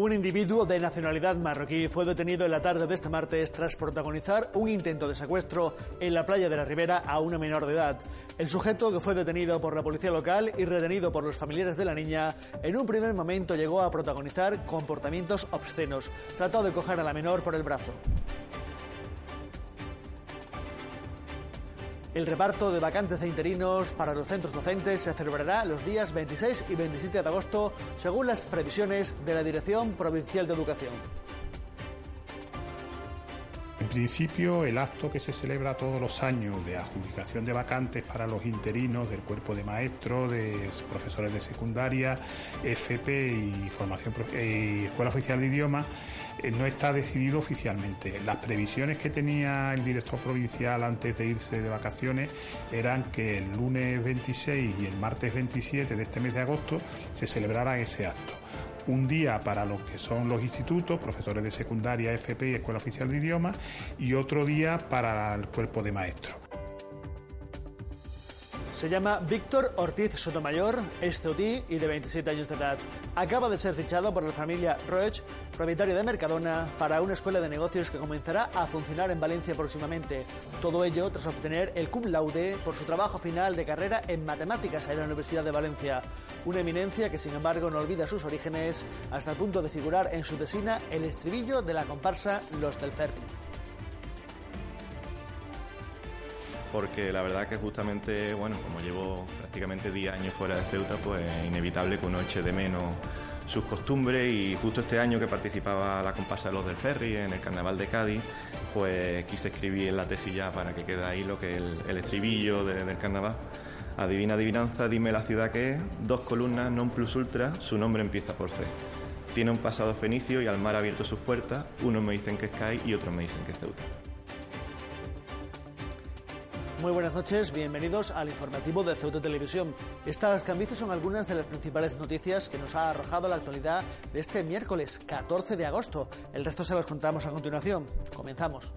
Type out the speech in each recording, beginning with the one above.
Un individuo de nacionalidad marroquí fue detenido en la tarde de este martes tras protagonizar un intento de secuestro en la playa de la Ribera a una menor de edad. El sujeto, que fue detenido por la policía local y retenido por los familiares de la niña, en un primer momento llegó a protagonizar comportamientos obscenos. Trató de coger a la menor por el brazo. El reparto de vacantes de interinos para los centros docentes se celebrará los días 26 y 27 de agosto, según las previsiones de la Dirección Provincial de Educación. En principio, el acto que se celebra todos los años de adjudicación de vacantes para los interinos del cuerpo de maestros, de profesores de secundaria, FP y formación y Escuela Oficial de Idiomas eh, no está decidido oficialmente. Las previsiones que tenía el director provincial antes de irse de vacaciones eran que el lunes 26 y el martes 27 de este mes de agosto se celebrara ese acto un día para lo que son los institutos, profesores de secundaria, FP y Escuela Oficial de Idiomas, y otro día para el cuerpo de maestros. Se llama Víctor Ortiz Sotomayor, es ceutí y de 27 años de edad. Acaba de ser fichado por la familia Roech, propietaria de Mercadona, para una escuela de negocios que comenzará a funcionar en Valencia próximamente. Todo ello tras obtener el cum laude por su trabajo final de carrera en matemáticas en la Universidad de Valencia. Una eminencia que, sin embargo, no olvida sus orígenes hasta el punto de figurar en su tesina el estribillo de la comparsa Los del Ferri. Porque la verdad que justamente, bueno, como llevo prácticamente 10 años fuera de Ceuta, pues es inevitable que uno eche de menos sus costumbres y justo este año que participaba la comparsa de los del ferry en el carnaval de Cádiz, pues quise escribir en la tesilla para que quede ahí lo que es el, estribillo del carnaval. Adivina, adivinanza, dime la ciudad que es, dos columnas, non plus ultra, su nombre empieza por C. Tiene un pasado fenicio y al mar ha abierto sus puertas, unos me dicen que es CAI y otros me dicen que es Ceuta. Muy buenas noches, bienvenidos al informativo de Ceuta Televisión. Estas cambios son algunas de las principales noticias que nos ha arrojado la actualidad de este miércoles 14 de agosto. El resto se los contamos a continuación. Comenzamos.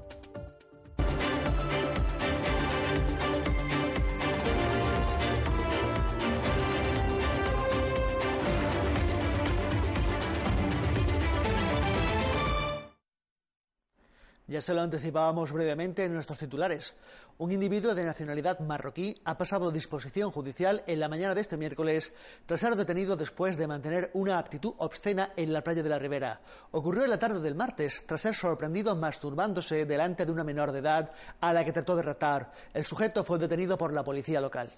Ya se lo anticipábamos brevemente en nuestros titulares. Un individuo de nacionalidad marroquí ha pasado a disposición judicial en la mañana de este miércoles tras ser detenido después de mantener una actitud obscena en la playa de la Ribera. Ocurrió en la tarde del martes tras ser sorprendido masturbándose delante de una menor de edad a la que trató de ratar. El sujeto fue detenido por la policía local.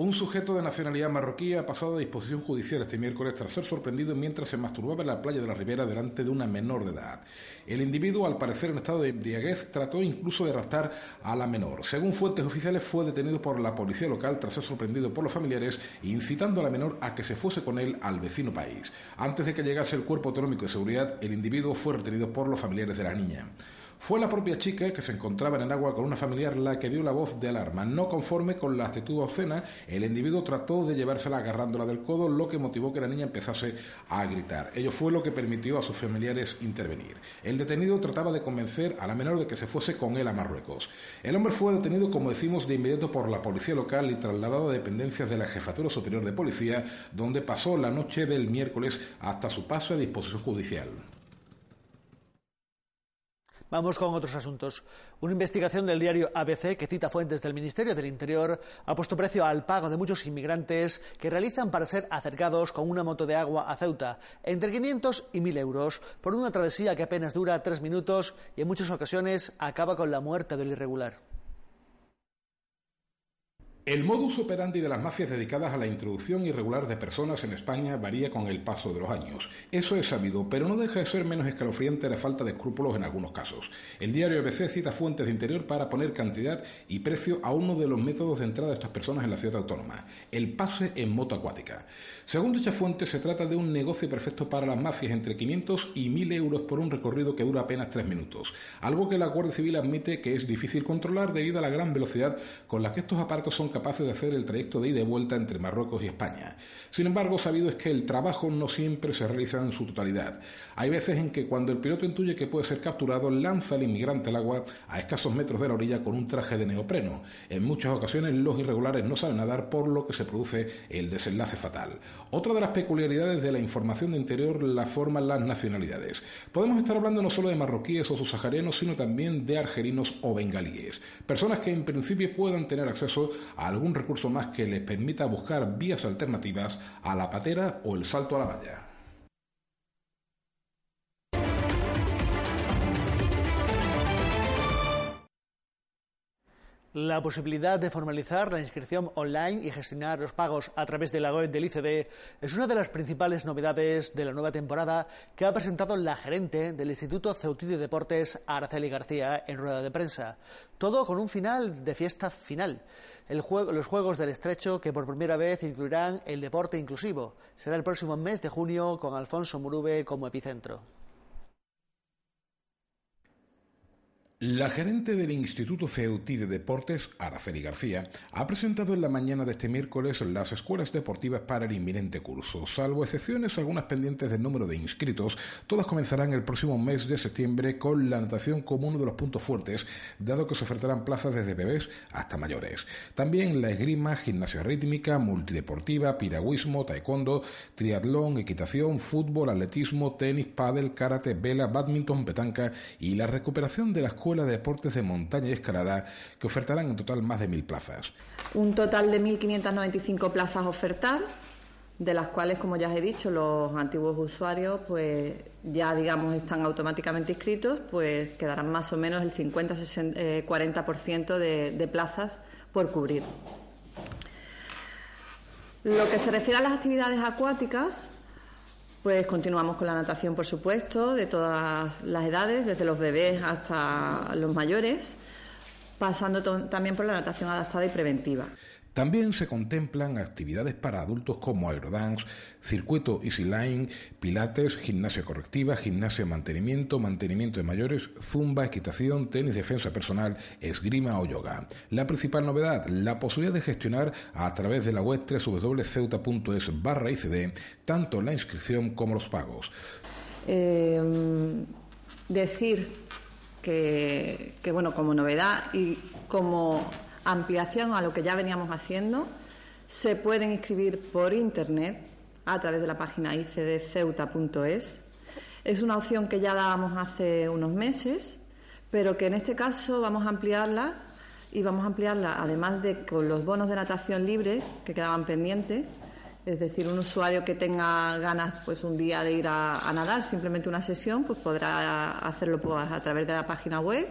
Un sujeto de nacionalidad marroquí ha pasado a disposición judicial este miércoles tras ser sorprendido mientras se masturbaba en la playa de la Ribera delante de una menor de edad. El individuo, al parecer en estado de embriaguez, trató incluso de raptar a la menor. Según fuentes oficiales, fue detenido por la policía local tras ser sorprendido por los familiares, incitando a la menor a que se fuese con él al vecino país. Antes de que llegase el cuerpo autonómico de seguridad, el individuo fue retenido por los familiares de la niña. Fue la propia chica que se encontraba en el agua con una familiar la que dio la voz de alarma. No conforme con la actitud obscena, el individuo trató de llevársela agarrándola del codo, lo que motivó que la niña empezase a gritar. Ello fue lo que permitió a sus familiares intervenir. El detenido trataba de convencer a la menor de que se fuese con él a Marruecos. El hombre fue detenido, como decimos, de inmediato por la policía local y trasladado a dependencias de la Jefatura Superior de Policía, donde pasó la noche del miércoles hasta su paso a disposición judicial. Vamos con otros asuntos. Una investigación del diario ABC que cita fuentes del Ministerio del Interior ha puesto precio al pago de muchos inmigrantes que realizan para ser acercados con una moto de agua a Ceuta, entre 500 y 1.000 euros, por una travesía que apenas dura tres minutos y en muchas ocasiones acaba con la muerte del irregular. El modus operandi de las mafias dedicadas a la introducción irregular de personas en España varía con el paso de los años. Eso es sabido, pero no deja de ser menos escalofriante la falta de escrúpulos en algunos casos. El diario ABC cita fuentes de interior para poner cantidad y precio a uno de los métodos de entrada de estas personas en la ciudad autónoma, el pase en moto acuática. Según dicha fuente, se trata de un negocio perfecto para las mafias entre 500 y 1000 euros por un recorrido que dura apenas tres minutos, algo que la Guardia Civil admite que es difícil controlar debido a la gran velocidad con la que estos aparatos son capaces de hacer el trayecto de ida y vuelta entre Marruecos y España. Sin embargo, sabido es que el trabajo no siempre se realiza en su totalidad. Hay veces en que cuando el piloto intuye que puede ser capturado, lanza al inmigrante al agua a escasos metros de la orilla con un traje de neopreno. En muchas ocasiones los irregulares no saben nadar, por lo que se produce el desenlace fatal. Otra de las peculiaridades de la información de interior la forman las nacionalidades. Podemos estar hablando no solo de marroquíes o subsaharianos, sino también de argelinos o bengalíes. Personas que en principio puedan tener acceso a algún recurso más que les permita buscar vías alternativas a la patera o el salto a la valla. La posibilidad de formalizar la inscripción online y gestionar los pagos a través de la web del ICD es una de las principales novedades de la nueva temporada que ha presentado la gerente del Instituto Ceutí de Deportes, Araceli García, en rueda de prensa. Todo con un final de fiesta final. Los Juegos del Estrecho que por primera vez incluirán el deporte inclusivo. Será el próximo mes de junio con Alfonso Murube como epicentro. La gerente del Instituto Ceutí de Deportes, Araceli García, ha presentado en la mañana de este miércoles las escuelas deportivas para el inminente curso. Salvo excepciones, algunas pendientes del número de inscritos, todas comenzarán el próximo mes de septiembre con la natación como uno de los puntos fuertes, dado que se ofertarán plazas desde bebés hasta mayores. También la esgrima, gimnasia rítmica, multideportiva, piragüismo, taekwondo, triatlón, equitación, fútbol, atletismo, tenis, pádel, karate, vela, badminton, petanca y la recuperación de las Escuela de Deportes de Montaña y Escalada, que ofertarán en total más de mil plazas. Un total de 1.595 plazas ofertar, de las cuales, como ya os he dicho, los antiguos usuarios pues ya digamos están automáticamente inscritos, pues quedarán más o menos el 50-40% de, de plazas por cubrir. Lo que se refiere a las actividades acuáticas, pues continuamos con la natación, por supuesto, de todas las edades, desde los bebés hasta los mayores, pasando también por la natación adaptada y preventiva. También se contemplan actividades para adultos como aerodance, circuito easy line, pilates, gimnasia correctiva, gimnasia mantenimiento, mantenimiento de mayores, zumba, equitación, tenis defensa personal, esgrima o yoga. La principal novedad, la posibilidad de gestionar a través de la web www.ceuta.es barra ICD tanto la inscripción como los pagos. Em, decir que, que, bueno, como novedad y como ampliación a lo que ya veníamos haciendo. Se pueden inscribir por Internet a través de la página icdceuta.es. Es una opción que ya dábamos hace unos meses, pero que en este caso vamos a ampliarla y vamos a ampliarla, además de con los bonos de natación libre que quedaban pendientes, es decir, un usuario que tenga ganas pues un día de ir a, nadar, simplemente una sesión, pues podrá hacerlo pues, a través de la página web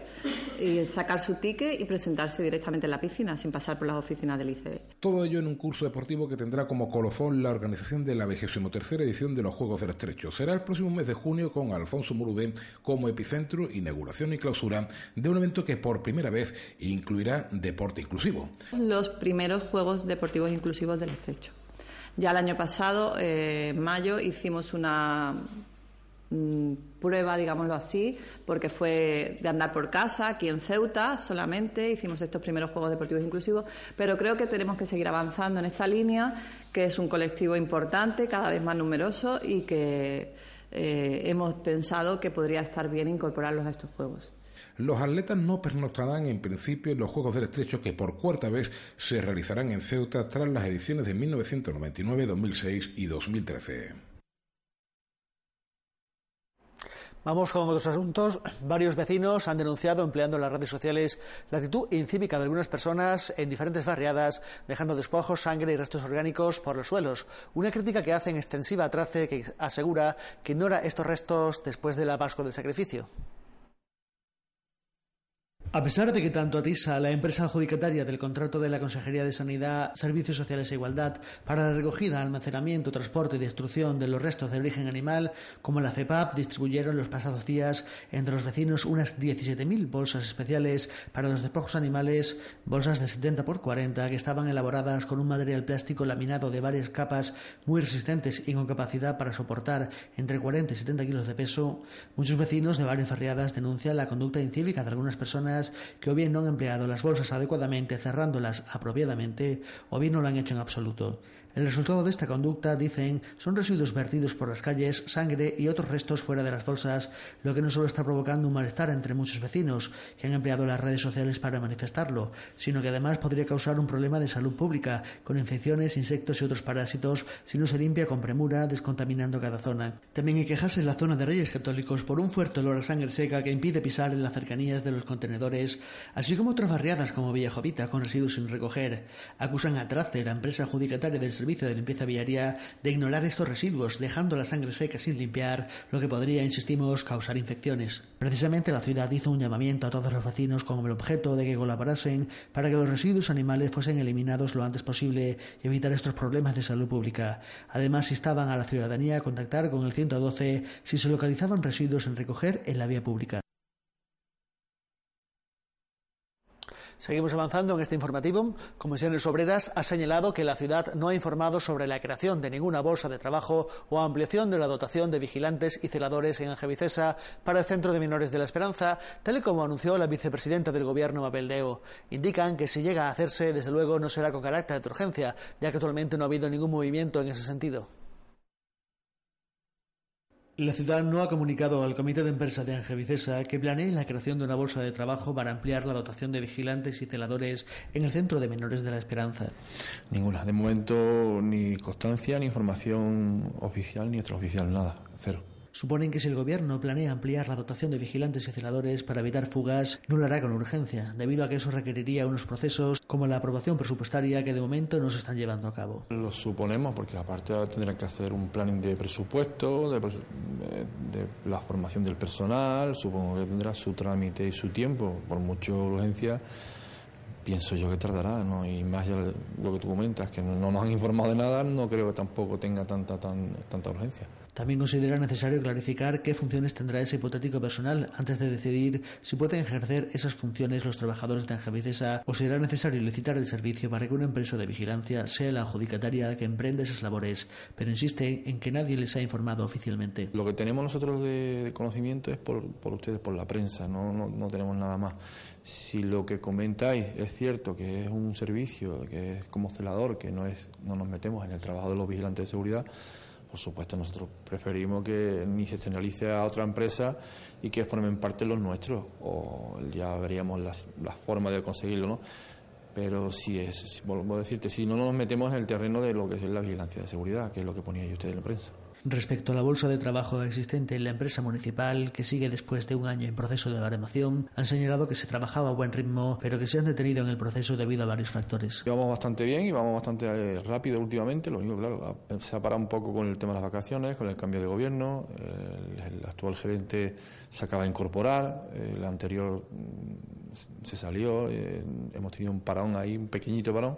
y sacar su ticket y presentarse directamente en la piscina sin pasar por las oficinas del ICD. Todo ello en un curso deportivo que tendrá como colofón la organización de la 23 edición de los Juegos del Estrecho. Será el próximo mes de junio con Alfonso Murubén como epicentro, inauguración y clausura de un evento que por primera vez incluirá deporte inclusivo. Los primeros Juegos Deportivos Inclusivos del Estrecho. Ya el año pasado, eh, en mayo, hicimos una mm, prueba, digámoslo así, porque fue de andar por casa, aquí en Ceuta solamente, hicimos estos primeros Juegos Deportivos Inclusivos, pero creo que tenemos que seguir avanzando en esta línea, que es un colectivo importante, cada vez más numeroso y que eh, hemos pensado que podría estar bien incorporarlos a estos Juegos. Los atletas no pernoctarán en principio en los Juegos del Estrecho que por cuarta vez se realizarán en Ceuta tras las ediciones de 1999, 2006 y 2013. Vamos con otros asuntos. Varios vecinos han denunciado, empleando las redes sociales, la actitud incívica de algunas personas en diferentes barriadas, dejando despojos, sangre y restos orgánicos por los suelos. Una crítica que hacen extensiva a Trace, que asegura que ignora estos restos después de la Pascua del Sacrificio. A pesar de que tanto ATISA, la empresa adjudicataria del contrato de la Consejería de Sanidad, Servicios Sociales e Igualdad para la recogida, almacenamiento, transporte y destrucción de los restos de origen animal, como la CEPAP, distribuyeron los pasados días entre los vecinos unas 17.000 bolsas especiales para los despojos animales, bolsas de 70 por 40 que estaban elaboradas con un material plástico laminado de varias capas muy resistentes y con capacidad para soportar entre 40 y 70 kilos de peso. Muchos vecinos de varias barriadas denuncian la conducta incívica de algunas personas que o bien no han empleado las bolsas adecuadamente cerrándolas apropiadamente o bien no lo han hecho en absoluto. El resultado de esta conducta, dicen, son residuos vertidos por las calles, sangre y otros restos fuera de las bolsas, lo que no solo está provocando un malestar entre muchos vecinos que han empleado las redes sociales para manifestarlo, sino que además podría causar un problema de salud pública, con infecciones, insectos y otros parásitos, si no se limpia con premura, descontaminando cada zona. También hay quejas en la zona de Reyes Católicos por un fuerte olor a sangre seca que impide pisar en las cercanías de los contenedores, así como otras barriadas como Villajovita con residuos sin recoger. Acusan a Trace, la empresa adjudicataria del servicio de limpieza viaria de ignorar estos residuos, dejando la sangre seca sin limpiar, lo que podría, insistimos, causar infecciones. Precisamente la ciudad hizo un llamamiento a todos los vecinos con el objeto de que colaborasen para que los residuos animales fuesen eliminados lo antes posible y evitar estos problemas de salud pública. Además, instaban a la ciudadanía a contactar con el 112 si se localizaban residuos en recoger en la vía pública. Seguimos avanzando en este informativo. Comisiones Obreras ha señalado que la ciudad no ha informado sobre la creación de ninguna bolsa de trabajo o ampliación de la dotación de vigilantes y celadores en Angevicesa para el Centro de Menores de la Esperanza, tal y como anunció la vicepresidenta del Gobierno, Mabel Deo. Indican que si llega a hacerse, desde luego no será con carácter de urgencia, ya que actualmente no ha habido ningún movimiento en ese sentido. La ciudad no ha comunicado al Comité de Empresa de Angevicesa que planee la creación de una bolsa de trabajo para ampliar la dotación de vigilantes y celadores en el Centro de Menores de la Esperanza. Ninguna. De momento ni constancia, ni información oficial, ni extraoficial, nada. Cero. Suponen que si el Gobierno planea ampliar la dotación de vigilantes y celadores para evitar fugas, no lo hará con urgencia, debido a que eso requeriría unos procesos como la aprobación presupuestaria que de momento no se están llevando a cabo. Lo suponemos, porque aparte tendrán que hacer un planning de presupuesto, de, la formación del personal, supongo que tendrá su trámite y su tiempo, por mucho urgencia pienso yo que tardará, ¿no? Y más ya lo que tú comentas, que no nos han informado de nada, no creo que tampoco tenga tanta, tan, tanta urgencia. También considera necesario clarificar qué funciones tendrá ese hipotético personal antes de decidir si pueden ejercer esas funciones los trabajadores de Angevicesa o será necesario licitar el servicio para que una empresa de vigilancia sea la adjudicataria que emprenda esas labores, pero insiste en que nadie les ha informado oficialmente. Lo que tenemos nosotros de, conocimiento es por, por, ustedes, por la prensa, no, no, no tenemos nada más. Si lo que comentáis es cierto que es un servicio, que es como celador, que no, es, no nos metemos en el trabajo de los vigilantes de seguridad, por supuesto nosotros preferimos que ni se externalice a otra empresa y que formen parte los nuestros, o ya veríamos las, las formas de conseguirlo, ¿no? Pero si es, vuelvo a decirte, si no nos metemos en el terreno de lo que es la vigilancia de seguridad, que es lo que ponía usted en la prensa. Respecto a la bolsa de trabajo existente en la empresa municipal, que sigue después de un año en proceso de baremación, han señalado que se trabajaba a buen ritmo, pero que se han detenido en el proceso debido a varios factores. Vamos bastante bien y vamos bastante eh, rápido últimamente. Lo único, claro, se ha parado un poco con el tema de las vacaciones, con el cambio de gobierno. El, actual gerente se acaba de incorporar, el anterior mm, se salió, eh, hemos tenido un parón ahí, un pequeñito parón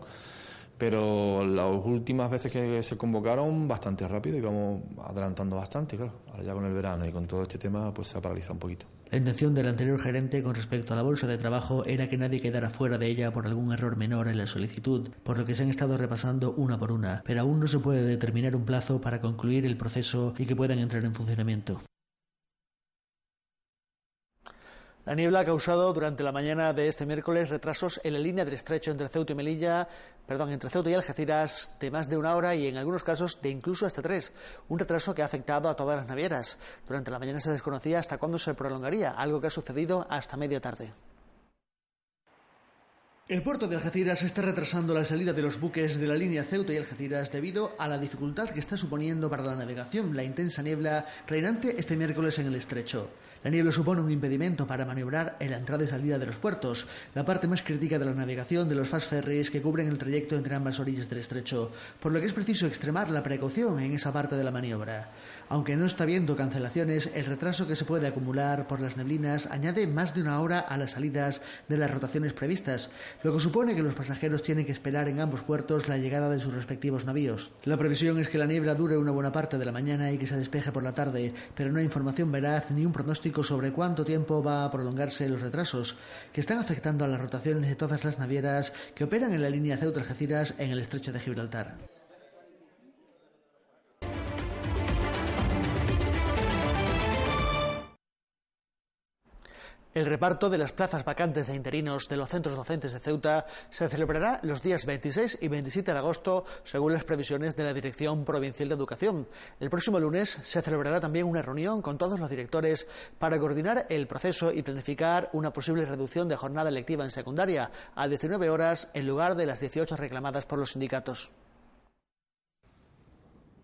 pero las últimas veces que se convocaron bastante rápido y vamos adelantando bastante, claro. Ahora ya con el verano y con todo este tema pues se ha paralizado un poquito. La intención del anterior gerente con respecto a la bolsa de trabajo era que nadie quedara fuera de ella por algún error menor en la solicitud, por lo que se han estado repasando una por una, pero aún no se puede determinar un plazo para concluir el proceso y que puedan entrar en funcionamiento. La niebla ha causado durante la mañana de este miércoles retrasos en la línea del estrecho entre Ceuta y Melilla, perdón, entre Ceuta y Algeciras de más de una hora y en algunos casos de incluso hasta tres. Un retraso que ha afectado a todas las navieras. Durante la mañana se desconocía hasta cuándo se prolongaría, algo que ha sucedido hasta media tarde. El puerto de Algeciras está retrasando la salida de los buques de la línea Ceuta y Algeciras debido a la dificultad que está suponiendo para la navegación la intensa niebla reinante este miércoles en el estrecho. La niebla supone un impedimento para maniobrar en la entrada y salida de los puertos, la parte más crítica de la navegación de los fast ferries que cubren el trayecto entre ambas orillas del estrecho, por lo que es preciso extremar la precaución en esa parte de la maniobra. Aunque no está habiendo cancelaciones, el retraso que se puede acumular por las neblinas añade más de una hora a las salidas de las rotaciones previstas, lo que supone que los pasajeros tienen que esperar en ambos puertos la llegada de sus respectivos navíos. La previsión es que la niebla dure una buena parte de la mañana y que se despeje por la tarde, pero no hay información veraz ni un pronóstico sobre cuánto tiempo va a prolongarse los retrasos que están afectando a las rotaciones de todas las navieras que operan en la línea Ceuta-Algeciras en el estrecho de Gibraltar. El reparto de las plazas vacantes de interinos de los centros docentes de Ceuta se celebrará los días 26 y 27 de agosto, según las previsiones de la Dirección Provincial de Educación. El próximo lunes se celebrará también una reunión con todos los directores para coordinar el proceso y planificar una posible reducción de jornada lectiva en secundaria a 19 horas en lugar de las 18 reclamadas por los sindicatos.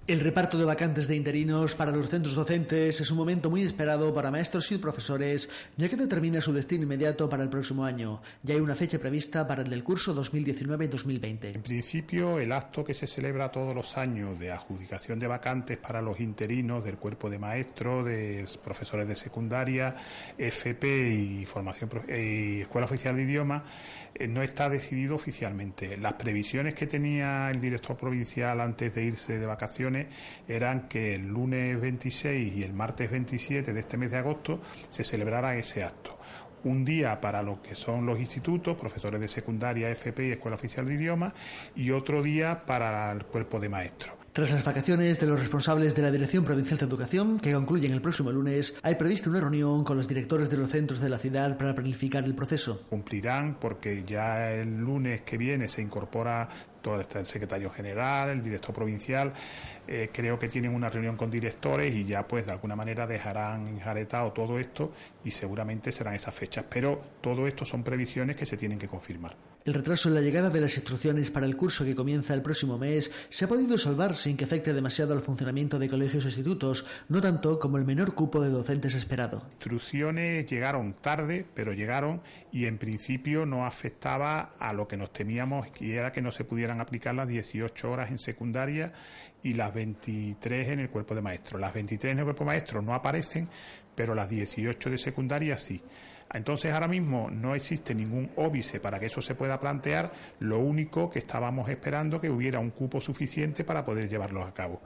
El reparto de vacantes de interinos para los centros docentes es un momento muy esperado para maestros y profesores, ya que determina su destino inmediato para el próximo año. Ya hay una fecha prevista para el del curso 2019-2020. En principio, el acto que se celebra todos los años de adjudicación de vacantes para los interinos del cuerpo de maestros, de profesores de secundaria, FP y formación y Escuela Oficial de Idioma, eh, no está decidido oficialmente. Las previsiones que tenía el director provincial antes de irse de vacaciones eran que el lunes 26 y el martes 27 de este mes de agosto se celebrara ese acto un día para lo que son los institutos, profesores de secundaria, FP y Escuela Oficial de Idiomas, y otro día para el cuerpo de maestros. Tras las vacaciones de los responsables de la Dirección Provincial de Educación, que concluyen el próximo lunes, hay previsto una reunión con los directores de los centros de la ciudad para planificar el proceso. Cumplirán porque ya el lunes que viene se incorpora todo el secretario general, el director provincial, eh, creo que tienen una reunión con directores y ya pues de alguna manera dejarán enjaretado todo esto y seguramente serán esas fechas. Pero todo esto son previsiones que se tienen que confirmar. El retraso en la llegada de las instrucciones para el curso que comienza el próximo mes se ha podido salvar sin que afecte demasiado al funcionamiento de colegios e institutos, no tanto como el menor cupo de docentes esperado. Instrucciones llegaron tarde, pero llegaron y en principio no afectaba a lo que nos temíamos, y era que no se pudieran aplicar las 18 horas en secundaria y las 23 en el cuerpo de maestro. Las 23 en el cuerpo de maestro no aparecen, pero las 18 de secundaria sí. Entonces ahora mismo no existe ningún óbice para que eso se pueda plantear, lo único que estábamos esperando que hubiera un cupo suficiente para poder llevarlo a cabo.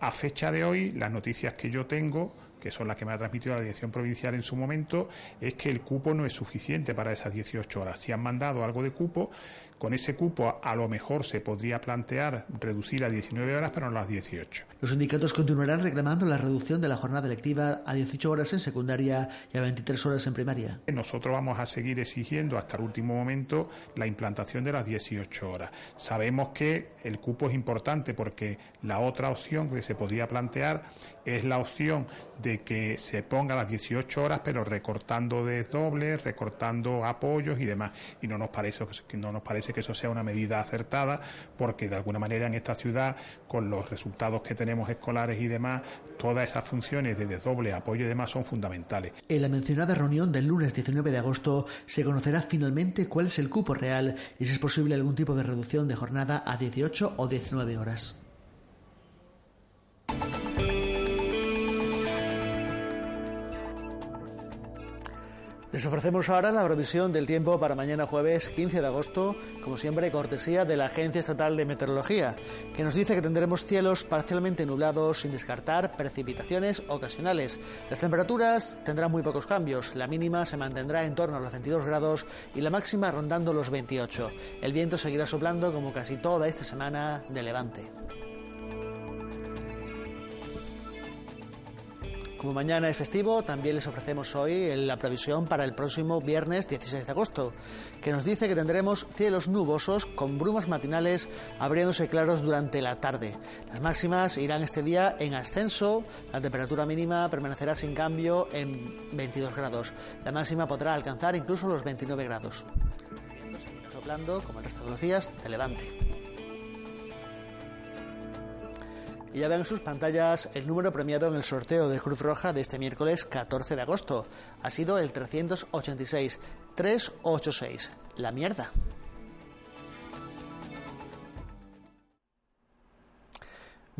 A fecha de hoy, las noticias que yo tengo que son las que me ha transmitido la dirección provincial en su momento, es que el cupo no es suficiente para esas 18 horas. Si han mandado algo de cupo, con ese cupo a lo mejor se podría plantear reducir a 19 horas, pero no a las 18. Los sindicatos continuarán reclamando la reducción de la jornada lectiva a 18 horas en secundaria y a 23 horas en primaria. Nosotros vamos a seguir exigiendo hasta el último momento la implantación de las 18 horas. Sabemos que el cupo es importante porque la otra opción que se podría plantear es la opción de que se ponga las 18 horas, pero recortando desdobles, recortando apoyos y demás. Y no nos parece que no nos parece que eso sea una medida acertada, porque de alguna manera en esta ciudad, con los resultados que tenemos escolares y demás, todas esas funciones de desdoble, apoyo y demás son fundamentales. En la mencionada reunión del lunes 19 de agosto se conocerá finalmente cuál es el cupo real y si es posible algún tipo de reducción de jornada a 18 o 19 horas. Les ofrecemos ahora la provisión del tiempo para mañana jueves 15 de agosto, como siempre cortesía de la Agencia Estatal de Meteorología, que nos dice que tendremos cielos parcialmente nublados sin descartar precipitaciones ocasionales. Las temperaturas tendrán muy pocos cambios, la mínima se mantendrá en torno a los 22 grados y la máxima rondando los 28. El viento seguirá soplando como casi toda esta semana de levante. Como mañana es festivo, también les ofrecemos hoy la previsión para el próximo viernes 16 de agosto, que nos dice que tendremos cielos nubosos con brumas matinales abriéndose claros durante la tarde. Las máximas irán este día en ascenso, la temperatura mínima permanecerá sin cambio en 22 grados. La máxima podrá alcanzar incluso los 29 grados. Soplando, como el resto de los días, de levante. Y ya ven en sus pantallas el número premiado en el sorteo de Cruz Roja de este miércoles 14 de agosto. Ha sido el 386 386. La mierda.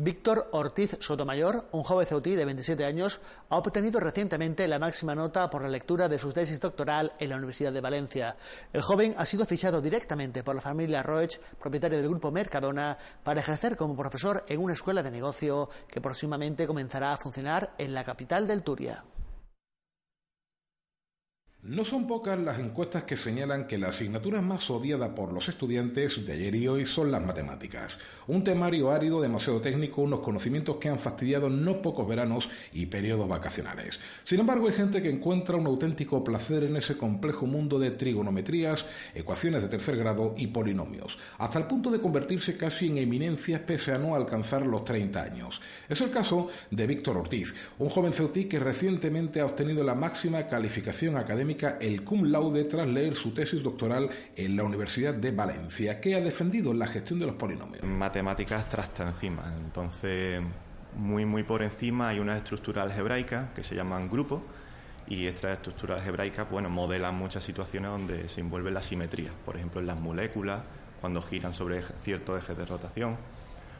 Víctor Ortiz Sotomayor, un joven ceutí de 27 años, ha obtenido recientemente la máxima nota por la lectura de su tesis doctoral en la Universidad de Valencia. El joven ha sido fichado directamente por la familia Roech, propietaria del grupo Mercadona, para ejercer como profesor en una escuela de negocio que próximamente comenzará a funcionar en la capital del Turia. No son pocas las encuestas que señalan que la asignatura más odiada por los estudiantes de ayer y hoy son las matemáticas. Un temario árido, demasiado técnico, unos conocimientos que han fastidiado no pocos veranos y periodos vacacionales. Sin embargo, hay gente que encuentra un auténtico placer en ese complejo mundo de trigonometrías, ecuaciones de tercer grado y polinomios, hasta el punto de convertirse casi en eminencias pese a no alcanzar los 30 años. Es el caso de Víctor Ortiz, un joven ceutí que recientemente ha obtenido la máxima calificación académica el cum laude tras leer su tesis doctoral en la Universidad de Valencia, que ha defendido la gestión de los polinomios. Matemáticas trasta encima, entonces muy muy por encima hay unas estructuras algebraicas que se llaman grupos y estas estructuras algebraicas bueno, modelan muchas situaciones donde se envuelve la simetría, por ejemplo en las moléculas, cuando giran sobre ciertos ejes de rotación,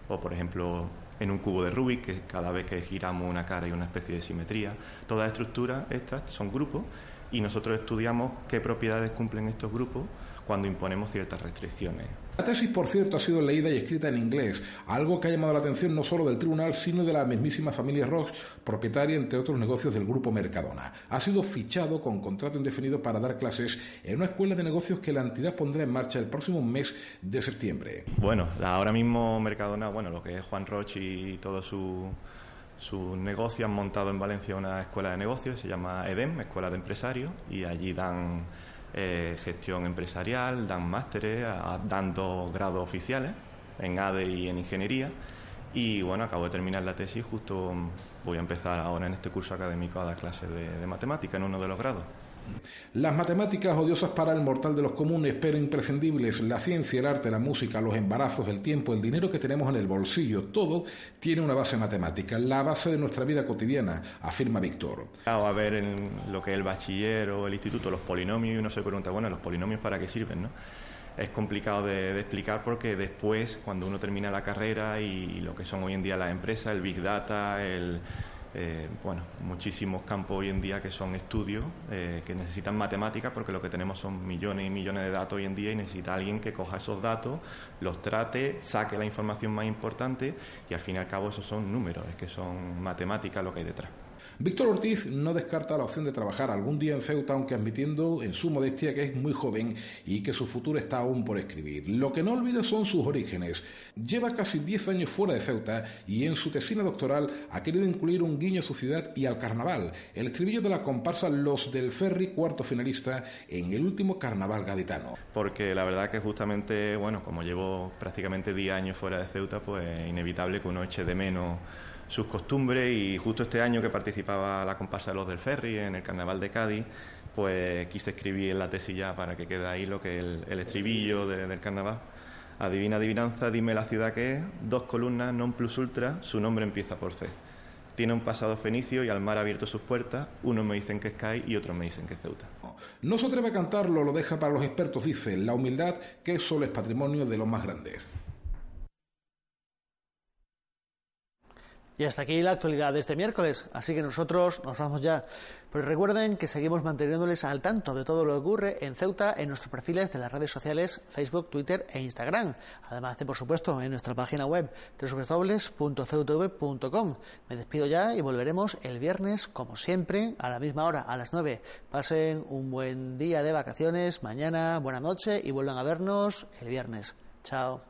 o por ejemplo en un cubo de Rubik, que cada vez que giramos una cara hay una especie de simetría. Todas estructuras estas son grupos y nosotros estudiamos qué propiedades cumplen estos grupos cuando imponemos ciertas restricciones. La tesis, por cierto, ha sido leída y escrita en inglés, algo que ha llamado la atención no solo del tribunal, sino de la mismísima familia Roche, propietaria, entre otros negocios, del grupo Mercadona. Ha sido fichado con contrato indefinido para dar clases en una escuela de negocios que la entidad pondrá en marcha el próximo mes de septiembre. Bueno, ahora mismo Mercadona, bueno, lo que es Juan Roche y todo su su negocio han montado en Valencia una escuela de negocios, se llama EDEM, Escuela de Empresarios, y allí dan eh, gestión empresarial, dan másteres, dando grados oficiales en ADE y en ingeniería. Y bueno, acabo de terminar la tesis, justo voy a empezar ahora en este curso académico a dar clases de, de matemática en uno de los grados. Las matemáticas odiosas para el mortal de los comunes, pero imprescindibles, la ciencia, el arte, la música, los embarazos, el tiempo, el dinero que tenemos en el bolsillo, todo tiene una base matemática, la base de nuestra vida cotidiana, afirma Víctor. A ver en lo que es el bachiller o el instituto, los polinomios, y uno se pregunta, bueno, ¿los polinomios para qué sirven? ¿no? Es complicado de, explicar porque después, cuando uno termina la carrera y, lo que son hoy en día las empresas, el Big Data, el, eh, bueno, muchísimos campos hoy en día que son estudios eh, que necesitan matemáticas porque lo que tenemos son millones y millones de datos hoy en día y necesita alguien que coja esos datos, los trate, saque la información más importante y al fin y al cabo esos son números, es que son matemáticas lo que hay detrás. Víctor Ortiz no descarta la opción de trabajar algún día en Ceuta, aunque admitiendo en su modestia que es muy joven y que su futuro está aún por escribir. Lo que no olvida son sus orígenes. Lleva casi 10 años fuera de Ceuta y en su tesina doctoral ha querido incluir un guiño a su ciudad y al carnaval, el estribillo de la comparsa Los del Ferry, cuarto finalista en el último carnaval gaditano. Porque la verdad que justamente, bueno, como llevo prácticamente 10 años fuera de Ceuta, pues es inevitable que uno eche de menos sus costumbres y justo este año que participaba la comparsa de los del ferry en el carnaval de Cádiz, pues quise escribir en la tesis ya para que quede ahí lo que es el, estribillo del carnaval. Adivina, adivinanza, dime la ciudad que es, dos columnas, non plus ultra, su nombre empieza por C. Tiene un pasado fenicio y al mar ha abierto sus puertas, unos me dicen que es CAI y otros me dicen que es Ceuta. No se atreve a cantarlo, lo deja para los expertos, dice, la humildad que solo es patrimonio de los más grandes. Y hasta aquí la actualidad de este miércoles, así que nosotros nos vamos ya. Pero recuerden que seguimos manteniéndoles al tanto de todo lo que ocurre en Ceuta en nuestros perfiles de las redes sociales Facebook, Twitter e Instagram. Además de, por supuesto, en nuestra página web www.ceutv.com. Me despido ya y volveremos el viernes, como siempre, a la misma hora, a las 9. Pasen un buen día de vacaciones, mañana, buena noche y vuelvan a vernos el viernes. Chao.